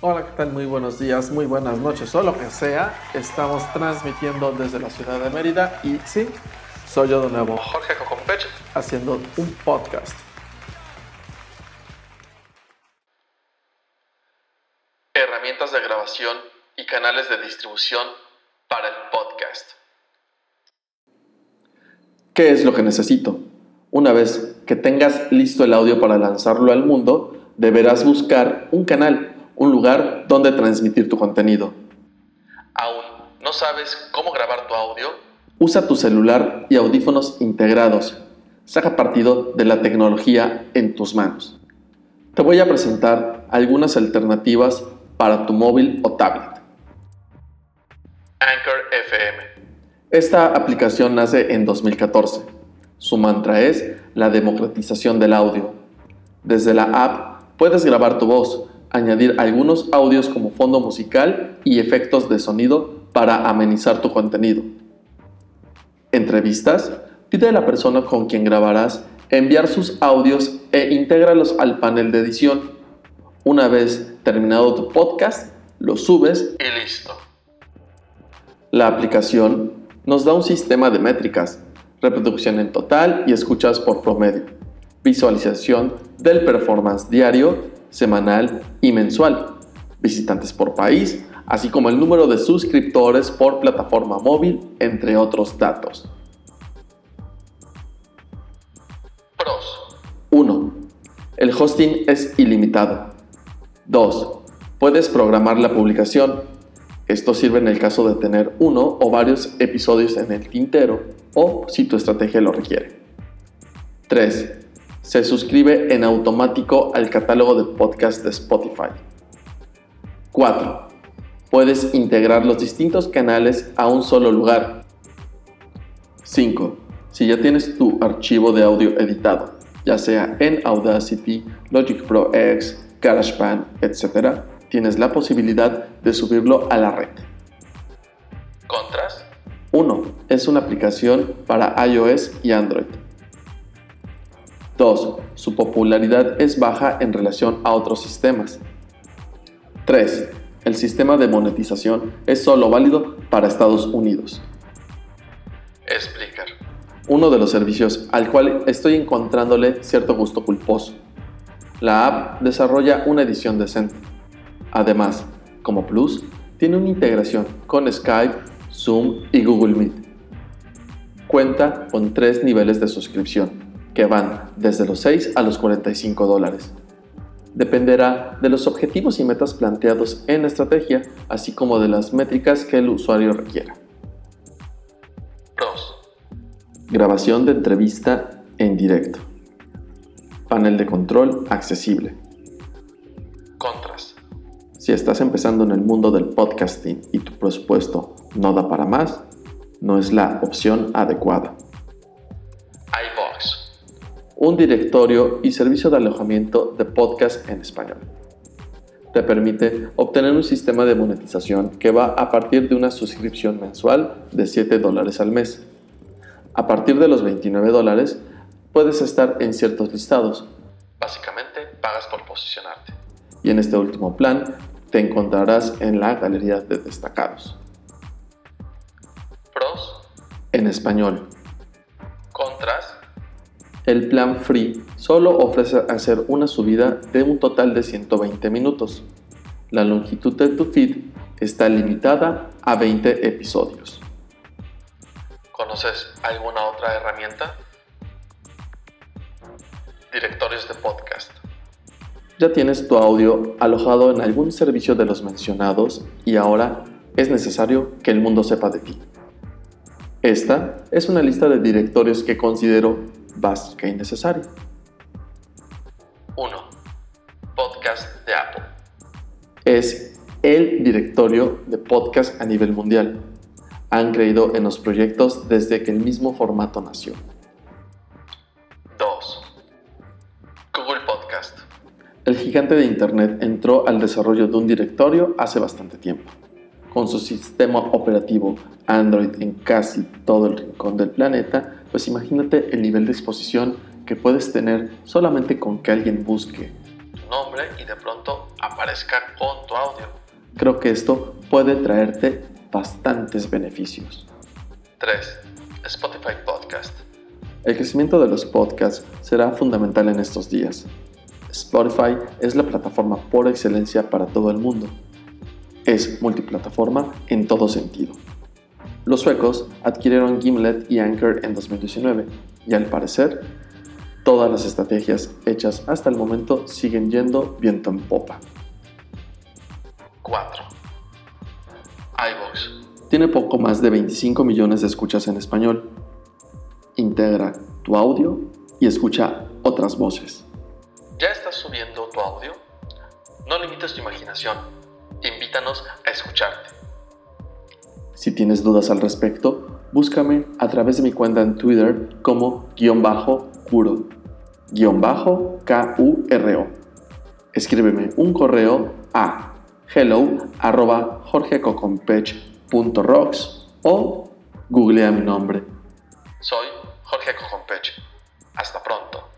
Hola, ¿qué tal? Muy buenos días, muy buenas noches o lo que sea. Estamos transmitiendo desde la ciudad de Mérida y sí, soy yo de nuevo, Jorge Cocompech, haciendo un podcast. Herramientas de grabación y canales de distribución para el podcast. ¿Qué es lo que necesito? Una vez que tengas listo el audio para lanzarlo al mundo, deberás buscar un canal un lugar donde transmitir tu contenido. ¿Aún no sabes cómo grabar tu audio? Usa tu celular y audífonos integrados. Saca partido de la tecnología en tus manos. Te voy a presentar algunas alternativas para tu móvil o tablet. Anchor FM. Esta aplicación nace en 2014. Su mantra es la democratización del audio. Desde la app puedes grabar tu voz, añadir algunos audios como fondo musical y efectos de sonido para amenizar tu contenido. Entrevistas. Pide a la persona con quien grabarás enviar sus audios e intégralos al panel de edición. Una vez terminado tu podcast, lo subes y listo. La aplicación nos da un sistema de métricas, reproducción en total y escuchas por promedio, visualización del performance diario semanal y mensual, visitantes por país, así como el número de suscriptores por plataforma móvil, entre otros datos. Pros. 1. El hosting es ilimitado. 2. Puedes programar la publicación. Esto sirve en el caso de tener uno o varios episodios en el tintero o si tu estrategia lo requiere. 3 se suscribe en automático al catálogo de podcast de Spotify. 4. Puedes integrar los distintos canales a un solo lugar. 5. Si ya tienes tu archivo de audio editado, ya sea en Audacity, Logic Pro X, GarageBand, etc., tienes la posibilidad de subirlo a la red. ¿Contras? 1. Es una aplicación para iOS y Android. 2. Su popularidad es baja en relación a otros sistemas. 3. El sistema de monetización es solo válido para Estados Unidos. Explicar. Uno de los servicios al cual estoy encontrándole cierto gusto culposo. La app desarrolla una edición decente. Además, como plus, tiene una integración con Skype, Zoom y Google Meet. Cuenta con tres niveles de suscripción que van desde los 6 a los 45 dólares. Dependerá de los objetivos y metas planteados en la estrategia, así como de las métricas que el usuario requiera. Pros. Grabación de entrevista en directo. Panel de control accesible. Contras. Si estás empezando en el mundo del podcasting y tu presupuesto no da para más, no es la opción adecuada un directorio y servicio de alojamiento de podcast en español. Te permite obtener un sistema de monetización que va a partir de una suscripción mensual de 7 dólares al mes. A partir de los 29 dólares puedes estar en ciertos listados. Básicamente pagas por posicionarte. Y en este último plan te encontrarás en la galería de destacados. Pros. En español. El plan Free solo ofrece hacer una subida de un total de 120 minutos. La longitud de tu feed está limitada a 20 episodios. ¿Conoces alguna otra herramienta? Directorios de podcast. Ya tienes tu audio alojado en algún servicio de los mencionados y ahora es necesario que el mundo sepa de ti. Esta es una lista de directorios que considero básica y necesaria. 1. Podcast de Apple. Es el directorio de podcast a nivel mundial. Han creído en los proyectos desde que el mismo formato nació. 2. Google Podcast. El gigante de Internet entró al desarrollo de un directorio hace bastante tiempo. Con su sistema operativo Android en casi todo el rincón del planeta, pues imagínate el nivel de exposición que puedes tener solamente con que alguien busque tu nombre y de pronto aparezca con tu audio. Creo que esto puede traerte bastantes beneficios. 3. Spotify Podcast. El crecimiento de los podcasts será fundamental en estos días. Spotify es la plataforma por excelencia para todo el mundo. Es multiplataforma en todo sentido. Los suecos adquirieron Gimlet y Anchor en 2019 y al parecer todas las estrategias hechas hasta el momento siguen yendo viento en popa. 4. iVoox. Tiene poco más de 25 millones de escuchas en español. Integra tu audio y escucha otras voces. ¿Ya estás subiendo tu audio? No limites tu imaginación. Invítanos a escucharte. Si tienes dudas al respecto, búscame a través de mi cuenta en Twitter como guion bajo guion bajo K-U-R-O. Escríbeme un correo a hello arroba jorgecocompech.rocks o googlea mi nombre. Soy Jorge Cocompech. Hasta pronto.